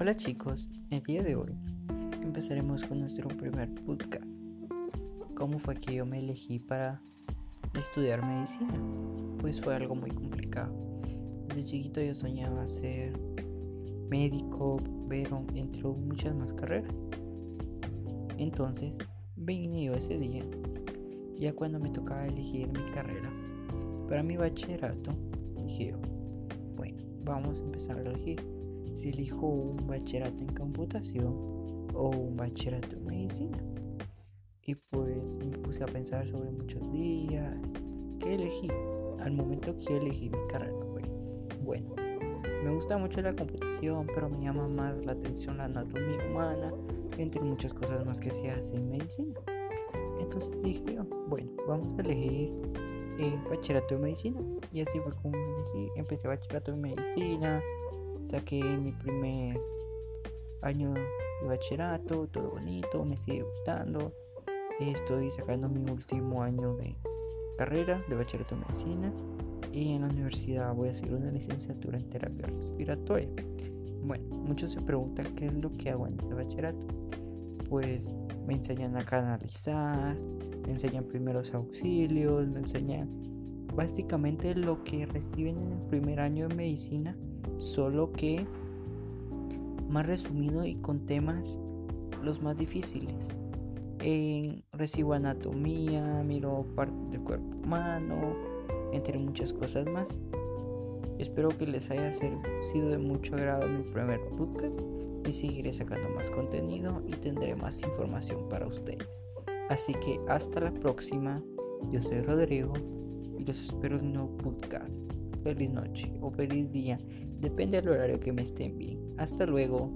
Hola chicos, el día de hoy empezaremos con nuestro primer podcast. ¿Cómo fue que yo me elegí para estudiar medicina? Pues fue algo muy complicado. Desde chiquito yo soñaba ser médico, pero entre muchas más carreras. Entonces vine yo ese día, ya cuando me tocaba elegir mi carrera para mi bachillerato, dije yo, bueno, vamos a empezar a elegir si elijo un bachillerato en computación o un bachillerato en medicina. Y pues me puse a pensar sobre muchos días, ¿qué elegí? Al momento que elegí mi carrera fue, bueno, me gusta mucho la computación, pero me llama más la atención la anatomía humana, entre muchas cosas más que se hace en medicina. Entonces dije bueno, vamos a elegir eh, bachillerato de medicina. Y así fue como elegí. Empecé bachillerato de medicina, saqué mi primer año de bachillerato, todo bonito, me sigue gustando. Estoy sacando mi último año de carrera de bachillerato de medicina y en la universidad voy a hacer una licenciatura en terapia respiratoria. Bueno, muchos se preguntan qué es lo que hago en ese bachillerato. Pues me enseñan a canalizar, me enseñan primeros auxilios, me enseñan básicamente lo que reciben en el primer año de medicina, solo que más resumido y con temas los más difíciles. En, recibo anatomía, miro parte del cuerpo humano, entre muchas cosas más. Espero que les haya sido de mucho agrado mi primer podcast y seguiré sacando más contenido y tendré más información para ustedes. Así que hasta la próxima. Yo soy Rodrigo y los espero en un nuevo podcast. Feliz noche o feliz día, depende del horario que me estén bien. Hasta luego.